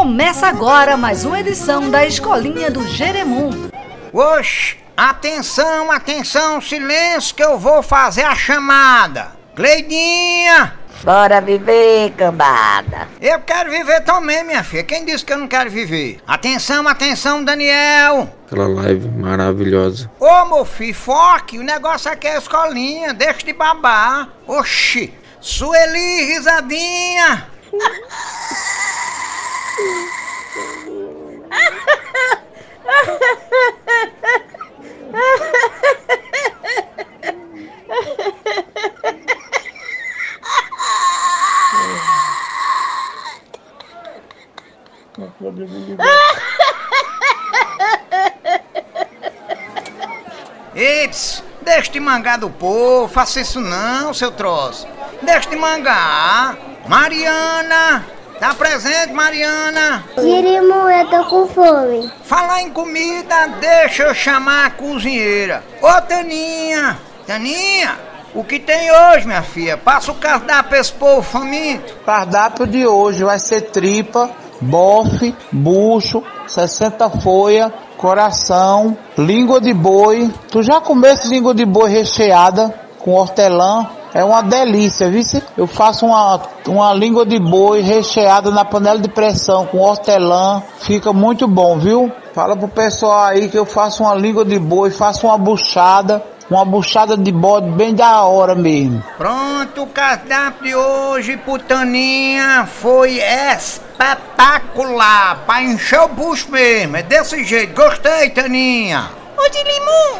Começa agora mais uma edição da Escolinha do Jeremum. Oxe, atenção, atenção, silêncio que eu vou fazer a chamada. Cleidinha! Bora viver, cambada. Eu quero viver também, minha filha. Quem disse que eu não quero viver? Atenção, atenção, Daniel! Aquela live maravilhosa. Ô, meu filho, foque, o negócio aqui é a escolinha, deixa de babar. Oxi, Sueli, risadinha! Eps, deixa de mangar do povo, faça isso não, seu troço. Deixa de mangar. Mariana, tá presente, Mariana? Jerimo, eu tô com fome. Falar em comida, deixa eu chamar a cozinheira. Ô, Taninha, Taninha, o que tem hoje, minha filha? Passa o cardápio pra esse povo faminto. Cardápio de hoje vai ser tripa, bofe, bucho, 60 folha, coração, língua de boi. Tu já comeste língua de boi recheada com hortelã? É uma delícia, viu? Eu faço uma, uma língua de boi recheada na panela de pressão com hortelã. Fica muito bom, viu? Fala pro pessoal aí que eu faço uma língua de boi, faço uma buchada. Uma buchada de bode bem da hora mesmo. Pronto, o cardápio de hoje, putaninha, foi espetacular. Pra encher o bucho mesmo. É desse jeito. Gostei, Taninha. Ô de limão,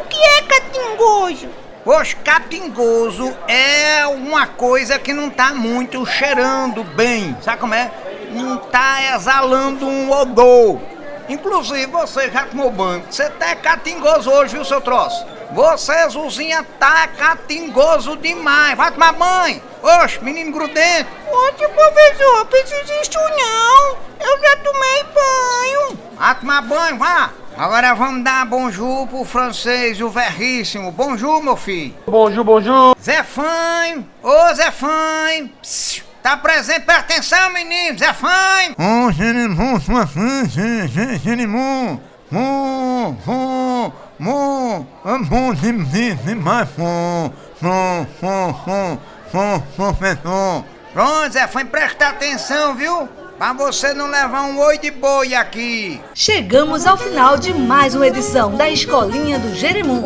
o que é catingoso? Oxe, catingoso é uma coisa que não tá muito cheirando bem. Sabe como é? Não tá exalando um odor. Inclusive, você já tomou banho. Você tá catingoso hoje, viu, seu troço? Você, Zuzinha, tá catingoso demais. Vai tomar banho. Oxe, menino grudento. Oxe, professor, preciso isso não. Eu já tomei banho. Vai tomar banho, vá. Agora vamos dar bonjour pro francês, o verríssimo. Bonjour, meu filho. Bonjour, bonjour. Zé Fãe. Ô, Zé Fãe. Psiu. Tá presente, presta atenção, menino. Zé Fãe. Ô, Jerimum, sua filha, Jerimum. Mu, mu, mu, mu, demais, mu, mu, mu, mu, mu, professor. Pronto, Zé Fãe, presta atenção, viu? Pra você não levar um oi de boi aqui. Chegamos ao final de mais uma edição da Escolinha do Jeremum.